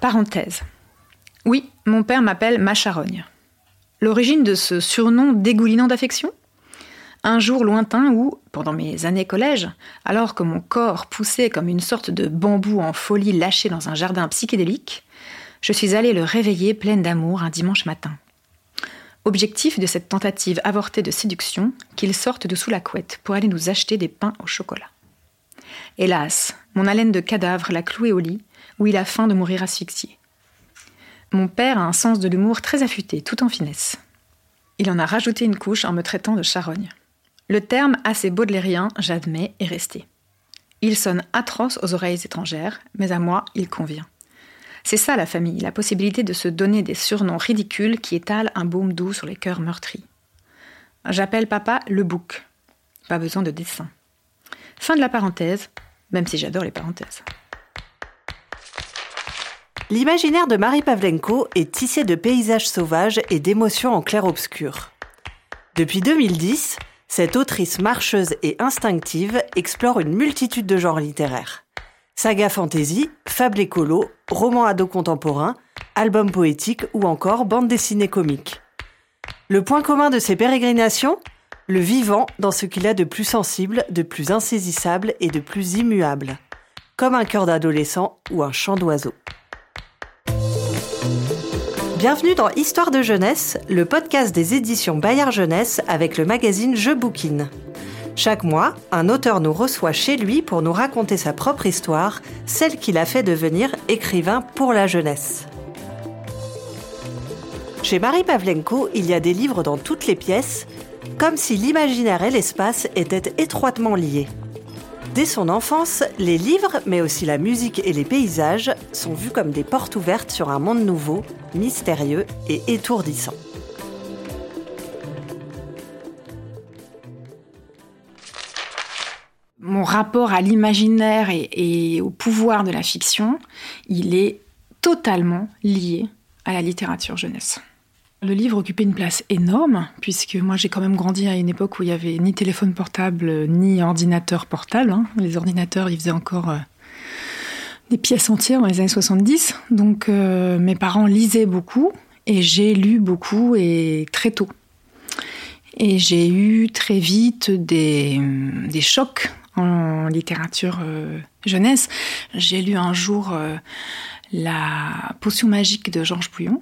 Parenthèse. Oui, mon père m'appelle ma charogne. L'origine de ce surnom dégoulinant d'affection? Un jour lointain où, pendant mes années collège, alors que mon corps poussait comme une sorte de bambou en folie lâché dans un jardin psychédélique, je suis allée le réveiller pleine d'amour un dimanche matin. Objectif de cette tentative avortée de séduction, qu'il sorte de sous la couette pour aller nous acheter des pains au chocolat. Hélas, mon haleine de cadavre l'a cloué au lit, où il a faim de mourir asphyxié. Mon père a un sens de l'humour très affûté, tout en finesse. Il en a rajouté une couche en me traitant de charogne. Le terme assez baudelairien, j'admets, est resté. Il sonne atroce aux oreilles étrangères, mais à moi, il convient. C'est ça la famille, la possibilité de se donner des surnoms ridicules qui étalent un baume doux sur les cœurs meurtris. J'appelle papa le bouc. Pas besoin de dessin. Fin de la parenthèse, même si j'adore les parenthèses. L'imaginaire de Marie Pavlenko est tissé de paysages sauvages et d'émotions en clair-obscur. Depuis 2010, cette autrice marcheuse et instinctive explore une multitude de genres littéraires. Saga fantasy, fable écolo, roman ado contemporain, album poétique ou encore bande dessinée comique. Le point commun de ces pérégrinations? Le vivant dans ce qu'il a de plus sensible, de plus insaisissable et de plus immuable. Comme un cœur d'adolescent ou un chant d'oiseau. Bienvenue dans Histoire de jeunesse, le podcast des éditions Bayard Jeunesse avec le magazine Je Bouquine. Chaque mois, un auteur nous reçoit chez lui pour nous raconter sa propre histoire, celle qui l'a fait devenir écrivain pour la jeunesse. Chez Marie Pavlenko, il y a des livres dans toutes les pièces, comme si l'imaginaire et l'espace étaient étroitement liés. Dès son enfance, les livres, mais aussi la musique et les paysages, sont vus comme des portes ouvertes sur un monde nouveau, mystérieux et étourdissant. mon rapport à l'imaginaire et, au pouvoir de la fiction, il est totalement lié à la littérature jeunesse. Le livre occupait une place énorme, puisque moi j'ai quand même grandi à une époque où il n'y avait ni téléphone portable, ni ordinateur portable. Hein. Les ordinateurs, ils faisaient encore euh, des pièces entières dans les années 70. Donc euh, mes parents lisaient beaucoup, et j'ai lu beaucoup, et très tôt. Et j'ai eu très vite des, des chocs en littérature euh, jeunesse. J'ai lu un jour euh, La potion magique de Georges Bouillon.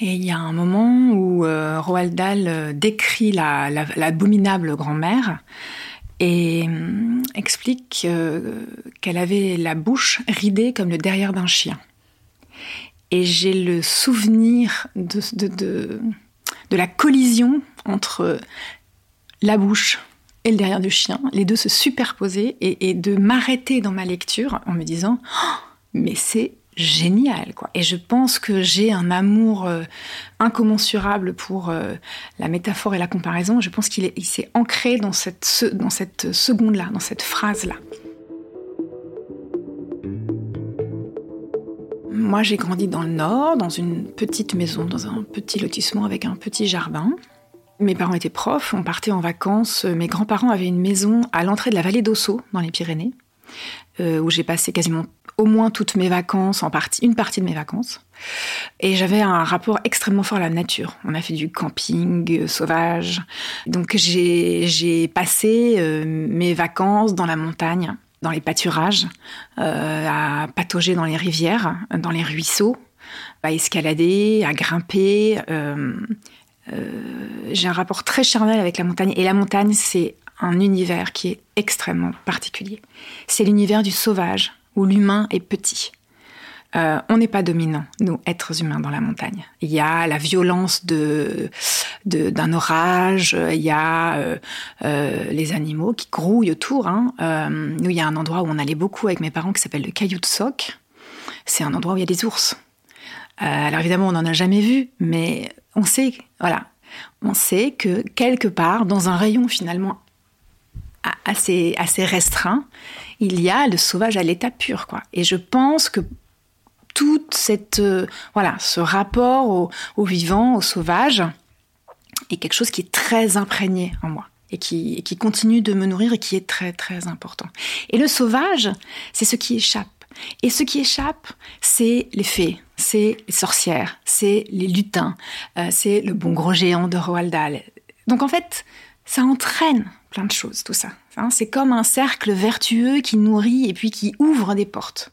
Et il y a un moment où euh, Roald Dahl décrit l'abominable la, grand-mère et explique qu'elle avait la bouche ridée comme le derrière d'un chien. Et j'ai le souvenir de, de la collision entre la bouche et le derrière du chien, les deux se superposer et, de m'arrêter dans ma lecture en me disant oh, mais c'est génial quoi. Et je pense que j'ai un amour euh, incommensurable pour euh, la métaphore et la comparaison. Je pense qu'il s'est ancré dans cette, dans cette seconde-là, dans cette phrase-là. Moi, j'ai grandi dans le Nord, dans une petite maison, dans un petit lotissement avec un petit jardin. Mes parents étaient profs, on partait en vacances. Mes grands-parents avaient une maison à l'entrée de la vallée d'Ossau, dans les Pyrénées, euh, où j'ai passé quasiment au moins toutes mes vacances, en partie, une partie de mes vacances. Et j'avais un rapport extrêmement fort à la nature. On a fait du camping euh, sauvage. Donc j'ai passé euh, mes vacances dans la montagne, dans les pâturages, à patauger dans les rivières, dans les ruisseaux, à escalader, à grimper. Euh, j'ai un rapport très charnel avec la montagne. Et la montagne, c'est un univers qui est extrêmement particulier. C'est l'univers du sauvage, où l'humain est petit. Euh, on n'est pas dominant, nous, êtres humains, dans la montagne. Il y a la violence de d'un orage, il y a euh, les animaux qui grouillent autour. Hein. nous, il y a un endroit où on allait beaucoup avec mes parents qui s'appelle le Caillou de Soc. C'est un endroit où il y a des ours. alors évidemment, on n'en a jamais vu, mais on sait, voilà, on sait que quelque part, dans un rayon finalement assez, assez restreint, il y a le sauvage à l'état pur, quoi. Et je pense que toute cette, euh, voilà, ce rapport au, au, vivant, au sauvage, est quelque chose qui est très imprégné en moi et qui, qui continue de me nourrir et qui est très très important. Et le sauvage, c'est ce qui échappe. Et ce qui échappe, c'est les fées, c'est les sorcières, c'est les lutins, euh, c'est le bon gros géant de Roald Dahl. Donc en fait, ça entraîne plein de choses, tout ça. Hein. c'est comme un cercle vertueux qui nourrit et puis qui ouvre des portes.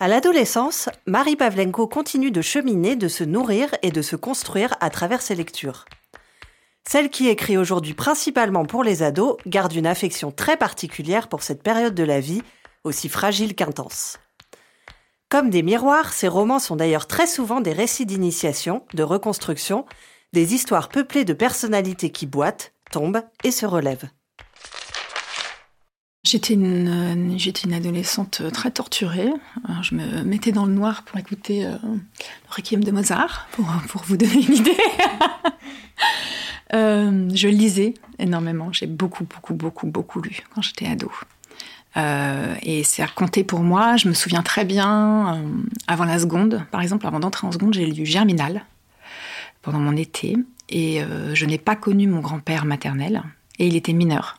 À l'adolescence, Marie Pavlenko continue de cheminer, de se nourrir et de se construire à travers ses lectures. Celle qui écrit aujourd'hui principalement pour les ados garde une affection très particulière pour cette période de la vie, aussi fragile qu'intense. Comme des miroirs, ces romans sont d'ailleurs très souvent des récits d'initiation, de reconstruction, des histoires peuplées de personnalités qui boitent, tombent et se relèvent. J'étais une, une adolescente très torturée. je me mettais dans le noir pour écouter euh, le Requiem de Mozart, pour, vous donner une idée. Euh, je lisais énormément. J'ai beaucoup, beaucoup, beaucoup, beaucoup lu quand j'étais ado. Euh, et c'est raconté pour moi. Je me souviens très bien, euh, avant la seconde, par exemple, avant d'entrer en seconde, j'ai lu Germinal pendant mon été. Et je n'ai pas connu mon grand-père maternel. Et il était mineur.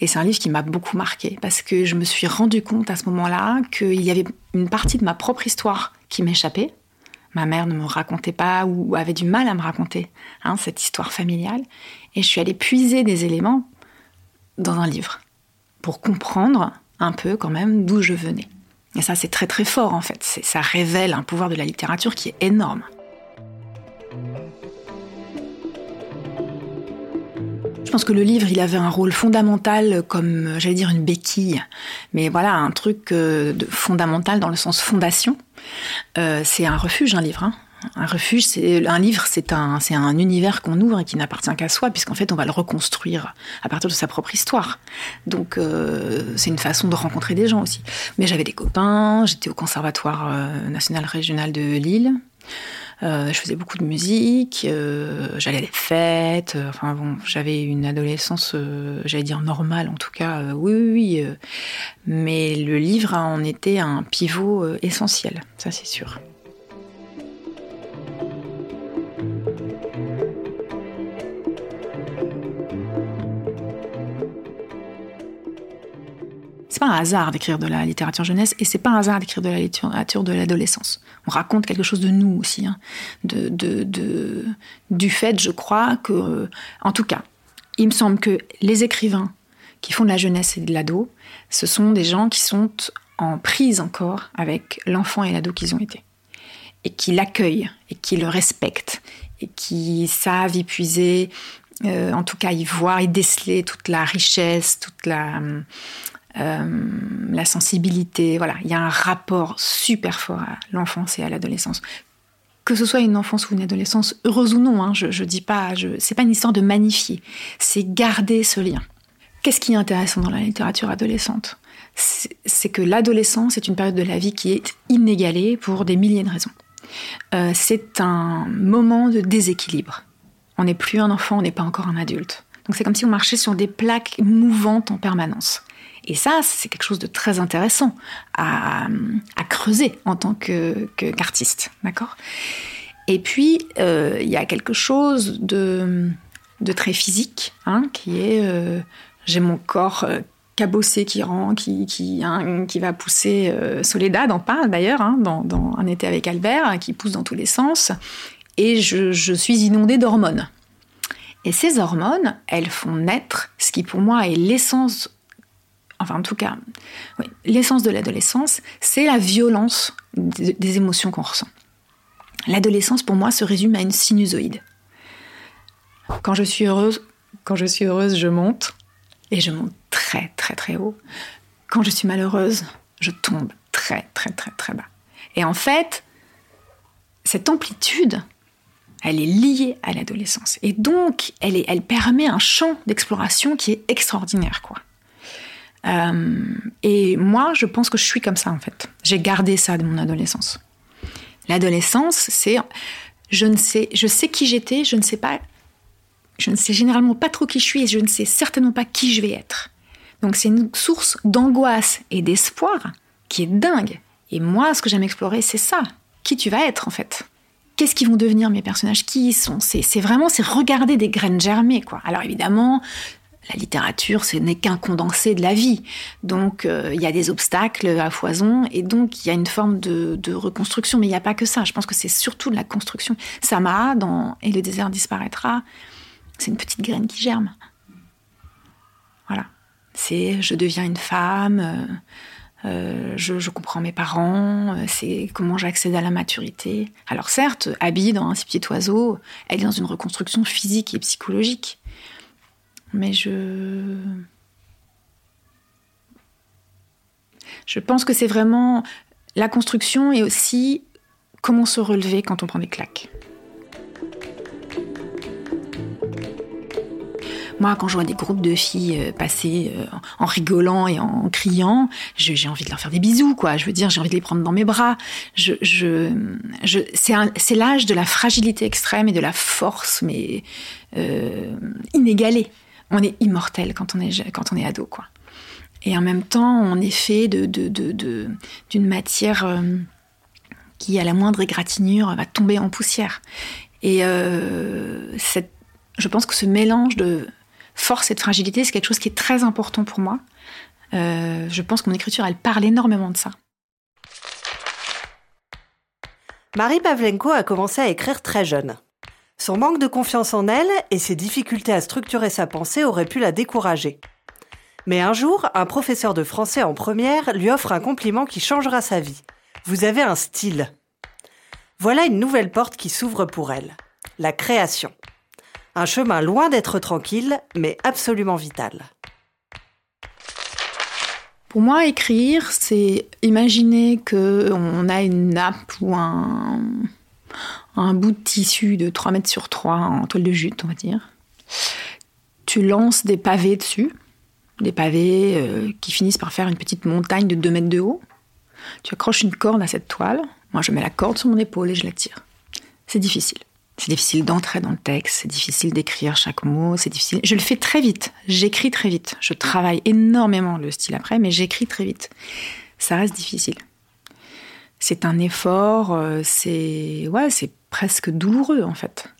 Et c'est un livre qui m'a beaucoup marqué parce que je me suis rendu compte à ce moment-là qu'il y avait une partie de ma propre histoire qui m'échappait ma mère ne me racontait pas ou avait du mal à me raconter hein, cette histoire familiale. Et je suis allée puiser des éléments dans un livre pour comprendre un peu quand même d'où je venais. Et ça, c'est très très fort en fait. Ça révèle un pouvoir de la littérature qui est énorme. Je pense que le livre, il avait un rôle fondamental comme, j'allais dire, une béquille. Mais voilà, un truc euh, de fondamental dans le sens fondation. Euh, c'est un refuge, un livre. Hein. Un refuge, c'est un livre, c'est un, c'est un univers qu'on ouvre et qui n'appartient qu'à soi, puisqu'en fait, on va le reconstruire à partir de sa propre histoire. Donc, euh, c'est une façon de rencontrer des gens aussi. Mais j'avais des copains, j'étais au Conservatoire national régional de Lille. Euh, je faisais beaucoup de musique, euh, j'allais à des fêtes. Euh, j'avais une adolescence, j'allais dire normale en tout cas. oui, oui, oui. mais le livre en était un pivot essentiel, ça c'est sûr. C'est pas un hasard d'écrire de la littérature jeunesse et c'est pas un hasard d'écrire de la littérature de l'adolescence. On raconte quelque chose de nous aussi, hein. de, du fait, je crois que, en tout cas, il me semble que les écrivains qui font de la jeunesse et de l'ado, ce sont des gens qui sont en prise encore avec l'enfant et l'ado qu'ils ont été et qui l'accueillent et qui le respectent et qui savent y puiser, euh, en tout cas y voir, y déceler toute la richesse, toute la euh, la sensibilité. Voilà, il y a un rapport super fort à l'enfance et à l'adolescence. Que ce soit une enfance ou une adolescence, heureuse ou non, hein, je, dis pas, c'est pas une histoire de magnifier, c'est garder ce lien. Qu'est-ce qui est intéressant dans la littérature adolescente? C'est, que l'adolescence est une période de la vie qui est inégalée pour des milliers de raisons. Euh, c'est un moment de déséquilibre. On n'est plus un enfant, on n'est pas encore un adulte. Donc c'est comme si on marchait sur des plaques mouvantes en permanence. Et ça, c'est quelque chose de très intéressant à, creuser en tant qu'artiste, d'accord? Et puis, euh, il y a quelque chose de, très physique, hein, qui est euh, j'ai mon corps euh, cabossé qui rend, hein, qui va pousser. Soledad en parle d'ailleurs, hein, dans, Un été avec Albert, qui pousse dans tous les sens. Et je suis inondée d'hormones. Et ces hormones, elles font naître ce qui pour moi est l'essence enfin en tout cas, l'essence de l'adolescence, c'est la violence des, émotions qu'on ressent. L'adolescence, pour moi, se résume à une sinusoïde. Quand je suis heureuse, quand je suis heureuse, je monte et je monte très très très haut. Quand je suis malheureuse, je tombe très très très très bas. Et en fait, cette amplitude, elle est liée à l'adolescence. Et donc, elle, est, elle permet un champ d'exploration qui est extraordinaire, quoi. Euh, et moi, je pense que je suis comme ça en fait. J'ai gardé ça de mon adolescence. L'adolescence, c'est je ne sais, je sais qui j'étais, je ne sais pas, je ne sais généralement pas trop qui je suis et je ne sais certainement pas qui je vais être. Donc c'est une source d'angoisse et d'espoir qui est dingue. Et moi, ce que j'aime explorer, c'est ça. Qui tu vas être en fait Qu'est-ce qu'ils vont devenir mes personnages? Qui ils sont? C'est vraiment c'est regarder des graines germer quoi. Alors évidemment, la littérature, ce n'est qu'un condensé de la vie. Donc, euh, il y a des obstacles à foison, et donc il y a une forme de, reconstruction. Mais il n'y a pas que ça. Je pense que c'est surtout de la construction. Samaha, dans Et le désert disparaîtra, c'est une petite graine qui germe. Voilà. C'est je deviens une femme, euh, euh, je, comprends mes parents, c'est comment j'accède à la maturité. Alors certes, Abby, dans Un si petit oiseau, elle est dans une reconstruction physique et psychologique. Mais je. Je pense que c'est vraiment la construction et aussi comment se relever quand on prend des claques. Moi, quand je vois des groupes de filles euh, passer euh, en rigolant et en criant, j'ai envie de leur faire des bisous, quoi. Je veux dire, j'ai envie de les prendre dans mes bras. Je, je, je c'est l'âge de la fragilité extrême et de la force, mais euh, inégalée on est immortel quand on est, quand on est ado, quoi. Et en même temps, on est fait d'une matière euh, qui, à la moindre égratignure, va tomber en poussière. Et euh, je pense que ce mélange de force et de fragilité, c'est quelque chose qui est très important pour moi. Euh, je pense que mon écriture, elle parle énormément de ça. Marie Pavlenko a commencé à écrire très jeune. Son manque de confiance en elle et ses difficultés à structurer sa pensée auraient pu la décourager. Mais un jour, un professeur de français en première lui offre un compliment qui changera sa vie. Vous avez un style. Voilà une nouvelle porte qui s'ouvre pour elle. La création. Un chemin loin d'être tranquille, mais absolument vital. Pour moi, écrire, c'est imaginer qu'on a une nappe ou un, un bout de tissu de 3 mètres sur 3 en toile de jute, on va dire. Tu lances des pavés dessus, des pavés euh, qui finissent par faire une petite montagne de 2 mètres de haut. Tu accroches une corde à cette toile. Moi, je mets la corde sur mon épaule et je la tire. C'est difficile. C'est difficile d'entrer dans le texte, c'est difficile d'écrire chaque mot, c'est difficile. Je le fais très vite, j'écris très vite. Je travaille énormément le style après, mais j'écris très vite. Ça reste difficile c'est un effort, euh, c'est ouais, c'est presque douloureux en fait.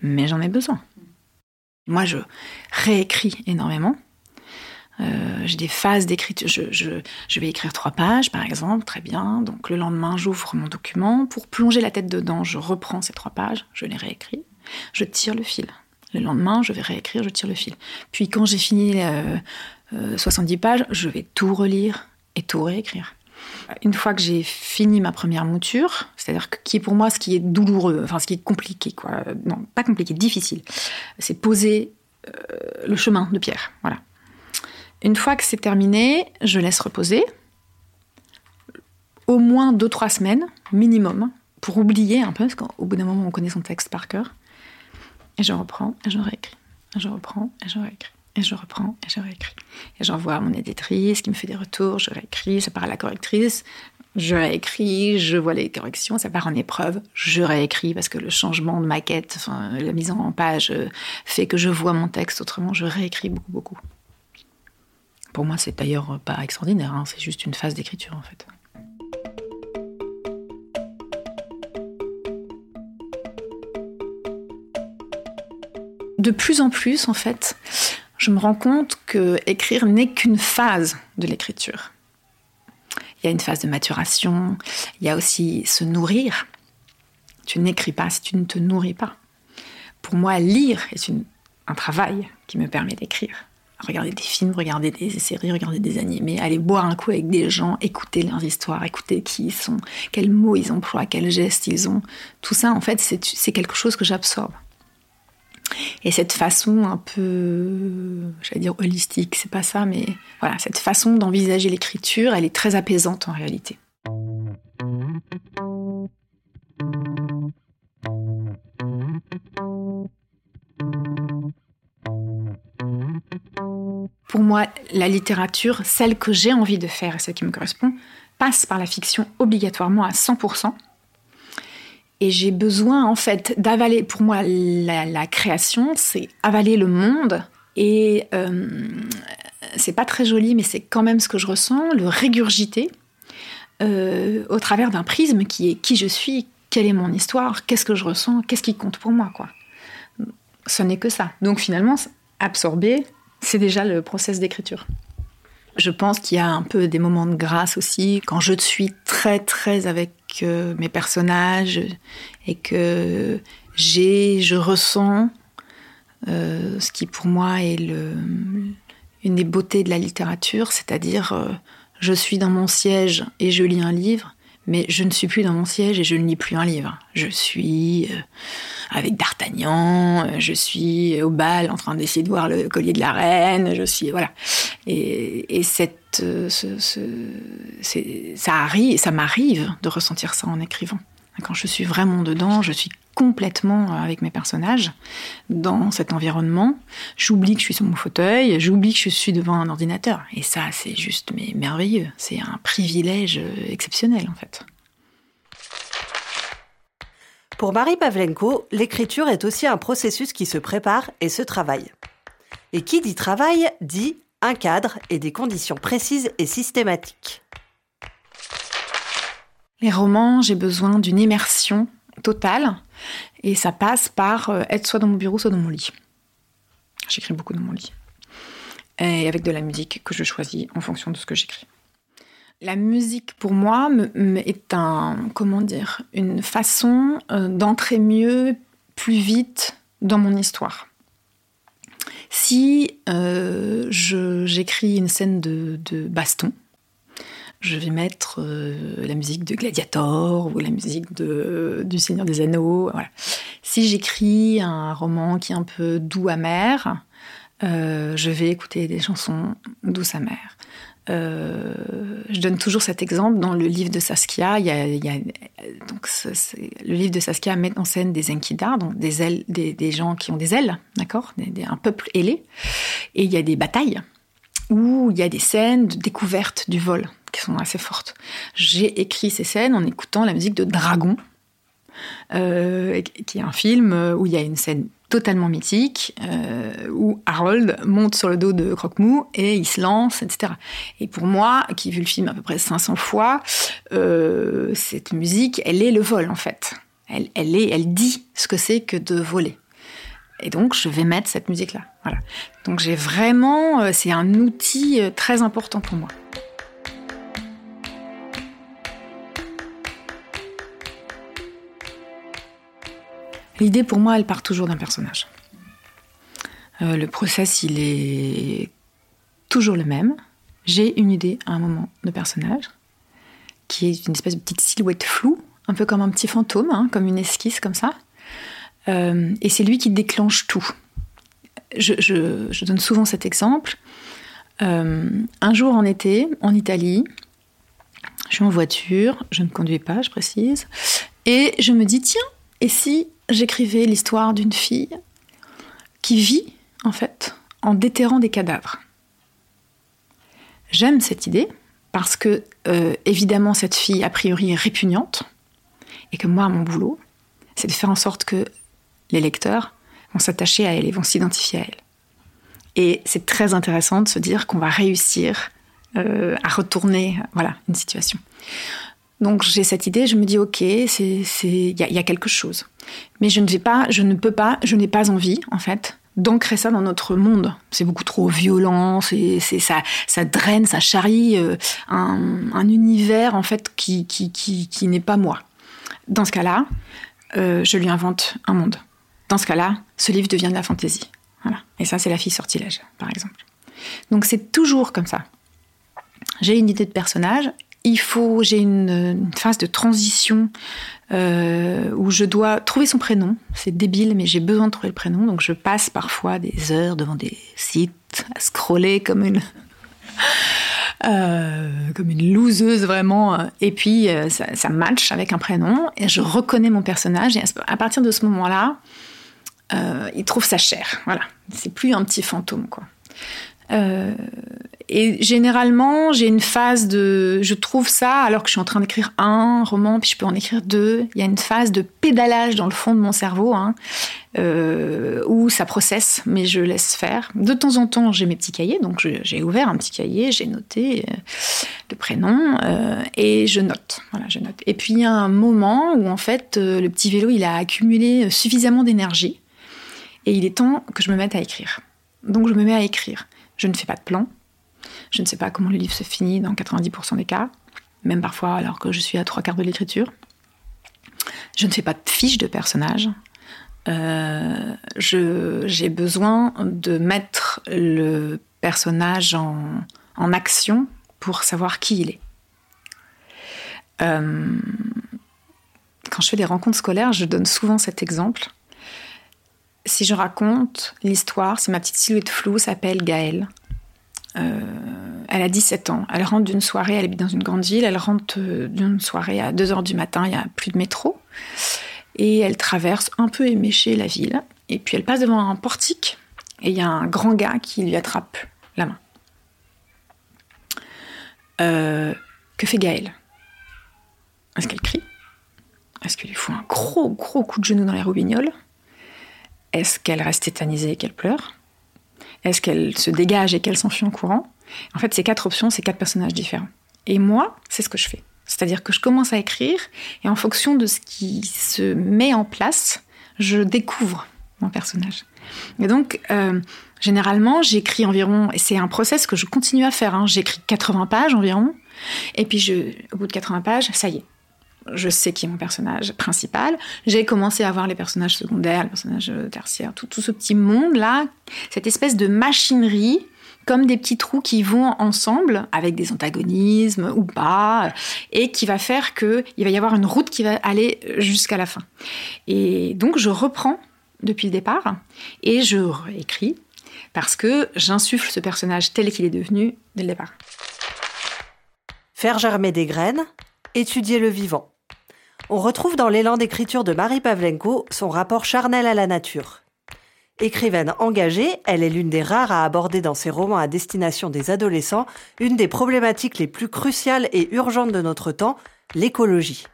Mais j'en ai besoin. Moi, je réécris énormément. Euh, j'ai des phases d'écriture. Je, je, vais écrire trois pages, par exemple, très bien. Donc le lendemain, j'ouvre mon document. Pour plonger la tête dedans, je reprends ces trois pages, je les réécris, je tire le fil. Le lendemain, je vais réécrire, je tire le fil. Puis quand j'ai fini 70 euh, pages, je vais tout relire et tout réécrire. Une fois que j'ai fini ma première mouture, c'est-à-dire qui est pour moi ce qui est douloureux, enfin ce qui est compliqué, quoi. Non, pas compliqué, difficile. C'est poser euh, le chemin de pierre. Voilà. Une fois que c'est terminé, je laisse reposer au moins 2-3 semaines minimum pour oublier un peu, parce qu'au bout d'un moment, on connaît son texte par cœur. Et je reprends et je réécris. je reprends et je réécris. Et je reprends et je réécris. Et j'envoie à mon éditrice qui me fait des retours, je réécris, ça part à la correctrice, je réécris, je vois les corrections, ça part en épreuve, je réécris parce que le changement de maquette, la mise en page euh, fait que je vois mon texte autrement, je réécris beaucoup, beaucoup. Pour moi, c'est d'ailleurs pas extraordinaire, hein, c'est juste une phase d'écriture en fait. De plus en plus, en fait, je me rends compte que écrire n'est qu'une phase de l'écriture. Il y a une phase de maturation, il y a aussi se nourrir. Tu n'écris pas si tu ne te nourris pas. Pour moi, lire est un travail qui me permet d'écrire. Regarder des films, regarder des séries, regarder des animés, aller boire un coup avec des gens, écouter leurs histoires, écouter qui ils sont, quels mots ils emploient, quels gestes ils ont. Tout ça, en fait, c'est quelque chose que j'absorbe. Et cette façon un peu, j'allais dire holistique, c'est pas ça, mais voilà, cette façon d'envisager l'écriture, elle est très apaisante en réalité. Pour moi, la littérature, celle que j'ai envie de faire et celle qui me correspond, passe par la fiction obligatoirement à 100%. Et j'ai besoin, en fait, d'avaler. Pour moi, la, création, c'est avaler le monde. Et euh, c'est pas très joli, mais c'est quand même ce que je ressens, le régurgiter euh, au travers d'un prisme qui est qui je suis, quelle est mon histoire, qu'est-ce que je ressens, qu'est-ce qui compte pour moi, quoi. Ce n'est que ça. Donc finalement, absorber, c'est déjà le process d'écriture. Je pense qu'il y a un peu des moments de grâce aussi, quand je suis très très avec euh, mes personnages et que j'ai, je ressens euh, ce qui pour moi est une des beautés de la littérature, c'est-à-dire euh, je suis dans mon siège et je lis un livre, mais je ne suis plus dans mon siège et je ne lis plus un livre. Je suis avec D'Artagnan, je suis au bal en train d'essayer de voir le collier de la reine, je suis voilà. Et, cette, ça arrive, ça m'arrive de ressentir ça en écrivant. Quand je suis vraiment dedans, je suis complètement avec mes personnages dans cet environnement. J'oublie que je suis sur mon fauteuil, j'oublie que je suis devant un ordinateur. Et ça, c'est juste mais merveilleux. C'est un privilège exceptionnel en fait. Pour Marie Pavlenko, l'écriture est aussi un processus qui se prépare et se travaille. Et qui dit travail dit un cadre et des conditions précises et systématiques. Les romans, j'ai besoin d'une immersion totale et ça passe par euh, être soit dans mon bureau, soit dans mon lit. J'écris beaucoup dans mon lit. Et avec de la musique que je choisis en fonction de ce que j'écris. La musique, pour moi, est un, comment dire, une façon euh, d'entrer mieux, plus vite dans mon histoire. Si euh, j'écris une scène de, baston, je vais mettre euh, la musique de Gladiator ou la musique du Seigneur des Anneaux. Si j'écris un roman qui est un peu doux amer, je vais écouter des chansons douces amères. Euh, je donne toujours cet exemple dans le livre de Saskia. Il y a, donc le livre de Saskia met en scène des Enkidar, donc des des, gens qui ont des ailes, d'accord, un peuple ailé. Et il y a des batailles où il y a des scènes de découverte du vol qui sont assez fortes. J'ai écrit ces scènes en écoutant la musique de Dragon, euh, qui est un film où il y a une scène totalement mythique, euh, où Harold monte sur le dos de Croque-Mou et il se lance, etc. Et pour moi, qui ai vu le film à peu près 500 fois, euh, cette musique, elle est le vol en fait. Elle, elle, est, elle dit ce que c'est que de voler. Et donc, je vais mettre cette musique-là. Voilà. Donc, j'ai vraiment, euh, c'est un outil très important pour moi. L'idée pour moi, elle part toujours d'un personnage. Euh, le process, il est toujours le même. J'ai une idée à un moment de personnage, qui est une espèce de petite silhouette floue, un peu comme un petit fantôme, hein, comme une esquisse comme ça. Euh, et c'est lui qui déclenche tout. Je, donne souvent cet exemple. Euh, un jour en été, en Italie, je suis en voiture, je ne conduis pas, je précise, et je me dis, tiens, et si j'écrivais l'histoire d'une fille qui vit, en fait, en déterrant des cadavres. J'aime cette idée parce que, euh, évidemment, cette fille, a priori, est répugnante et que moi, mon boulot, c'est de faire en sorte que les lecteurs vont s'attacher à elle et vont s'identifier à elle. Et c'est très intéressant de se dire qu'on va réussir euh, à retourner voilà, une situation. Donc j'ai cette idée, je me dis ok, c'est il y, a quelque chose, mais je ne vais pas, je ne peux pas, je n'ai pas envie en fait d'ancrer ça dans notre monde. C'est beaucoup trop violent, c'est ça, ça draine, ça charrie euh, un, univers en fait qui qui, qui, n'est pas moi. Dans ce cas-là, euh, je lui invente un monde. Dans ce cas-là, ce livre devient de la fantaisie. Et ça, c'est la fille sortilège, par exemple. Donc c'est toujours comme ça. J'ai une idée de personnage il faut, j'ai une, phase de transition euh, où je dois trouver son prénom. C'est débile, mais j'ai besoin de trouver le prénom, donc je passe parfois des heures devant des sites à scroller comme une euh, comme une loseuse vraiment. Et puis euh, ça, ça, match avec un prénom et je reconnais mon personnage. Et à partir de ce moment-là, il trouve sa chair. Voilà, c'est plus un petit fantôme quoi. Et généralement, j'ai une phase de, je trouve ça alors que je suis en train d'écrire un roman, puis je peux en écrire deux. Il y a une phase de pédalage dans le fond de mon cerveau, hein, euh, où ça processe, mais je laisse faire. De temps en temps, j'ai mes petits cahiers, donc j'ai ouvert un petit cahier, j'ai noté euh, le prénom euh, et je note. Voilà, je note. Et puis il y a un moment où en fait, euh, le petit vélo, il a accumulé suffisamment d'énergie et il est temps que je me mette à écrire. Donc je me mets à écrire. Je ne fais pas de plan. Je ne sais pas comment le livre se finit dans 90% des cas, même parfois alors que je suis à trois quarts de l'écriture. Je ne fais pas de fiche de personnage. Euh, j'ai besoin de mettre le personnage en, action pour savoir qui il est. Euh, quand je fais des rencontres scolaires, je donne souvent cet exemple. Si je raconte l'histoire, si ma petite silhouette floue s'appelle Gaëlle, euh, elle a 17 ans. Elle rentre d'une soirée, elle habite dans une grande ville, elle rentre euh, d'une soirée à 2 heures du matin, il n'y a plus de métro. Et elle traverse un peu éméchée la ville. Et puis elle passe devant un portique et il y a un grand gars qui lui attrape la main. Euh, que fait Gaëlle? Est-ce qu'elle crie? Est-ce qu'elle lui fout un gros, gros coup de genou dans les roubignoles Est-ce qu'elle reste tétanisée et qu'elle pleure? Est-ce qu'elle se dégage et qu'elle s'enfuit en courant En fait, ces quatre options, c'est quatre personnages différents. Et moi, c'est ce que je fais. C'est-à-dire que je commence à écrire et en fonction de ce qui se met en place, je découvre mon personnage. Et donc, euh, généralement, j'écris environ, et c'est un process que je continue à faire, hein, j'écris 80 pages environ, et puis je, au bout de 80 pages, ça y est, je sais qui est mon personnage principal. J'ai commencé à voir les personnages secondaires, les personnages tertiaires, tout, ce petit monde-là, cette espèce de machinerie comme des petits trous qui vont ensemble avec des antagonismes ou pas, et qui va faire qu'il va y avoir une route qui va aller jusqu'à la fin. Et donc je reprends depuis le départ et je réécris parce que j'insuffle ce personnage tel qu'il est devenu dès le départ. Faire germer des graines, étudier le vivant. On retrouve dans l'élan d'écriture de Marie Pavlenko son rapport charnel à la nature. Écrivaine engagée, elle est l'une des rares à aborder dans ses romans à destination des adolescents une des problématiques les plus cruciales et urgentes de notre temps, l'écologie.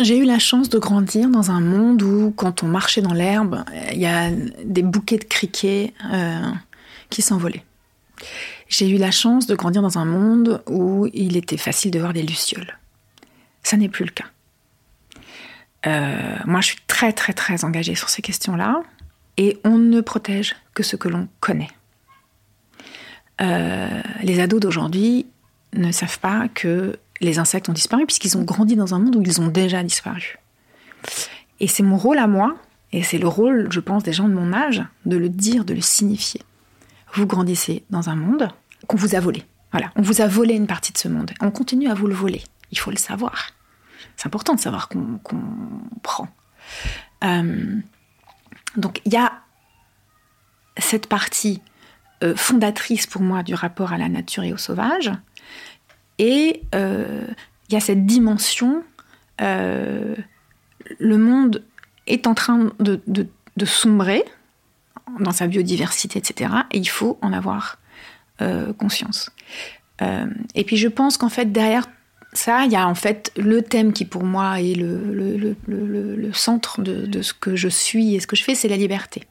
J'ai eu la chance de grandir dans un monde où, quand on marchait dans l'herbe, il y a des bouquets de criquets euh, qui s'envolaient. J'ai eu la chance de grandir dans un monde où il était facile de voir des lucioles. Ça n'est plus le cas. Euh, moi, je suis très, très, très engagée sur ces questions-là. Et on ne protège que ce que l'on connaît. Euh, les ados d'aujourd'hui ne savent pas que les insectes ont disparu puisqu'ils ont grandi dans un monde où ils ont déjà disparu. Et c'est mon rôle à moi, et c'est le rôle, je pense, des gens de mon âge, de le dire, de le signifier. Vous grandissez dans un monde qu'on vous a volé. Voilà, on vous a volé une partie de ce monde. On continue à vous le voler. Il faut le savoir. C'est important de savoir qu'on prend. Euh, donc il y a cette partie euh, fondatrice pour moi du rapport à la nature et au sauvage, et euh, il y a cette dimension, le monde est en train de, de, sombrer dans sa biodiversité, etc., et il faut en avoir conscience. et puis je pense qu'en fait derrière ça, il y a en fait le thème qui pour moi est le, centre de, ce que je suis et ce que je fais, c'est la liberté.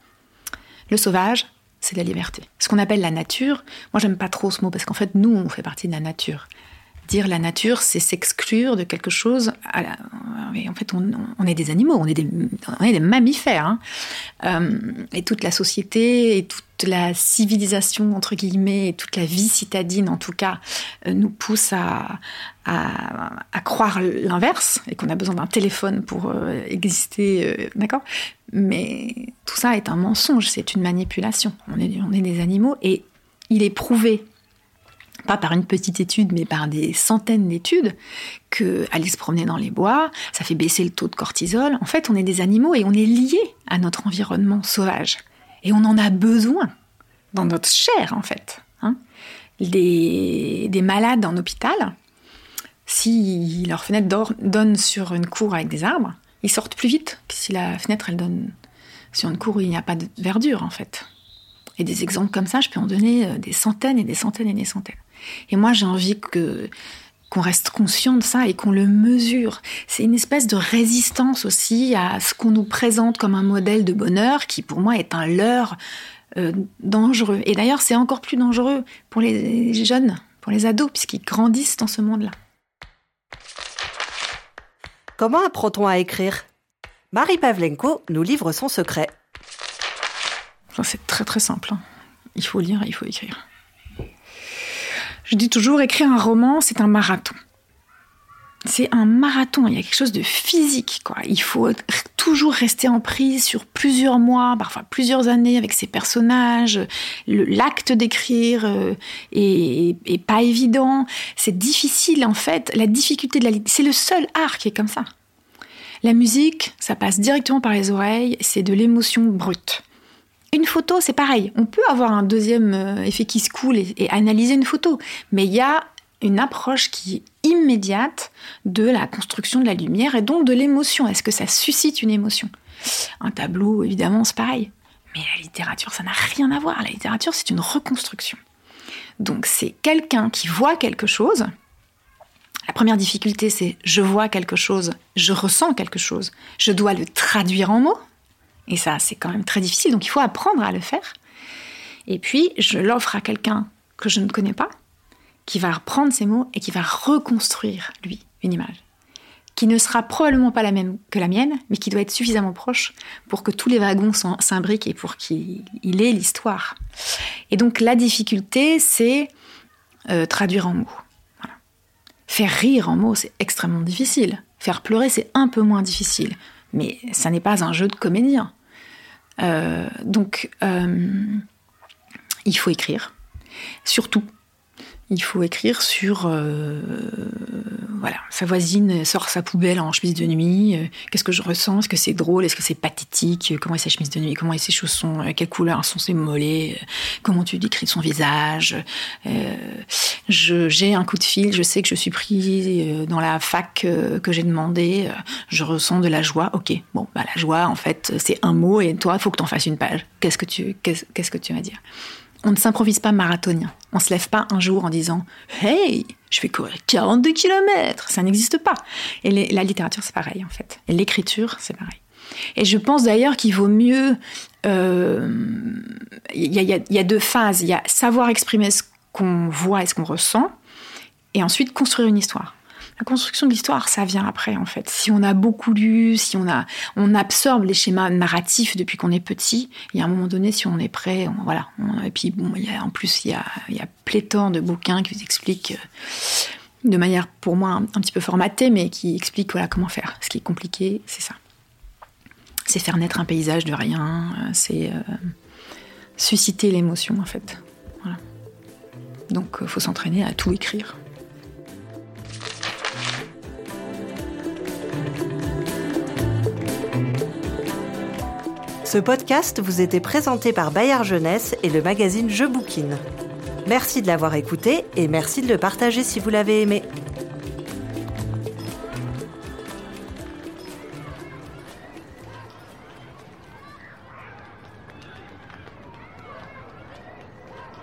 Le sauvage, c'est la liberté. Ce qu'on appelle la nature, moi j'aime pas trop ce mot parce qu'en fait nous on fait partie de la nature. Dire la nature, c'est s'exclure de quelque chose. En fait, on, est des animaux, on est des, mammifères. Hein. Euh, et toute la société et toute la civilisation, entre guillemets, et toute la vie citadine, en tout cas, euh, nous pousse à, à, croire l'inverse et qu'on a besoin d'un téléphone pour euh, exister. D'accord Mais tout ça est un mensonge, c'est une manipulation. On est des animaux et il est prouvé pas par une petite étude, mais par des centaines d'études, que aller se promener dans les bois, ça fait baisser le taux de cortisol. En fait, on est des animaux et on est liés à notre environnement sauvage. Et on en a besoin dans notre chair, en fait. Hein. des, malades en hôpital, si leur fenêtre donne sur une cour avec des arbres, ils sortent plus vite que si la fenêtre elle donne sur une cour où il n'y a pas de verdure, en fait. Et des exemples comme ça, je peux en donner euh, des centaines et des centaines et des centaines. Et moi, j'ai envie que qu'on reste conscient de ça et qu'on le mesure. C'est une espèce de résistance aussi à ce qu'on nous présente comme un modèle de bonheur qui, pour moi, est un leurre euh, dangereux. Et d'ailleurs, c'est encore plus dangereux pour les jeunes, pour les ados, puisqu'ils grandissent dans ce monde-là. Comment apprend-on à écrire? Marie Pavlenko nous livre son secret. C'est très très simple. Hein. Il faut lire, il faut écrire. Je dis toujours, écrire un roman, c'est un marathon. C'est un marathon, il y a quelque chose de physique, quoi. Il faut toujours rester en prise sur plusieurs mois, parfois plusieurs années avec ses personnages. L'acte d'écrire euh, est, pas évident. C'est difficile, en fait. La difficulté de la c'est le seul art qui est comme ça. La musique, ça passe directement par les oreilles, c'est de l'émotion brute. Une photo, c'est pareil. On peut avoir un deuxième euh, effet qui se coule et, analyser une photo, mais il y a une approche qui est immédiate de la construction de la lumière et donc de l'émotion. Est-ce que ça suscite une émotion? Un tableau, évidemment, c'est pareil. Mais la littérature, ça n'a rien à voir. La littérature, c'est une reconstruction. Donc c'est quelqu'un qui voit quelque chose. La première difficulté, c'est je vois quelque chose, je ressens quelque chose, je dois le traduire en mots. Et ça, c'est quand même très difficile, donc il faut apprendre à le faire. Et puis, je l'offre à quelqu'un que je ne connais pas, qui va reprendre ces mots et qui va reconstruire, lui, une image. Qui ne sera probablement pas la même que la mienne, mais qui doit être suffisamment proche pour que tous les wagons s'imbriquent et pour qu'il ait l'histoire. Et donc, la difficulté, c'est euh, traduire en mots. Faire rire en mots, c'est extrêmement difficile. Faire pleurer, c'est un peu moins difficile mais ça n'est pas un jeu de comédien. Euh, donc, euh, il faut écrire, surtout il faut écrire sur euh, voilà sa voisine sort sa poubelle en chemise de nuit euh, qu'est-ce que je ressens? Est-ce que c'est drôle? Est-ce que c'est pathétique? Comment est sa chemise de nuit? Comment est ses chaussons? Euh, quelle couleur sont ses mollets? Comment tu décris son visage? J'ai un coup de fil je sais que je suis pris dans la fac que j'ai demandé je ressens de la joie. Ok bon bah la joie en fait c'est un mot et toi il faut que tu en fasses une page. Qu'est-ce que tu qu'est-ce que tu vas dire? On ne s'improvise pas marathonien. On se lève pas un jour en disant Hey, je vais courir 42 km. Ça n'existe pas. Et la littérature, c'est pareil en fait. Et l'écriture, c'est pareil. Et je pense d'ailleurs qu'il vaut mieux. Il euh, y, y, a deux phases. Il y a savoir exprimer ce qu'on voit et ce qu'on ressent, et ensuite construire une histoire. La construction de l'histoire, ça vient après, en fait. Si on a beaucoup lu, si on a, on absorbe les schémas narratifs depuis qu'on est petit, il y a un moment donné, si on est prêt, voilà. et puis, bon, en plus, il y a, il y a pléthore de bouquins qui vous expliquent euh, de manière, pour moi, un, petit peu formatée, mais qui expliquent, voilà, comment faire. Ce qui est compliqué, c'est ça. C'est faire naître un paysage de rien, euh, c'est euh, susciter l'émotion, en fait. Voilà. Donc, faut s'entraîner à tout écrire. Ce podcast vous était présenté par Bayard Jeunesse et le magazine Je Bouquine. Merci de l'avoir écouté et merci de le partager si vous l'avez aimé.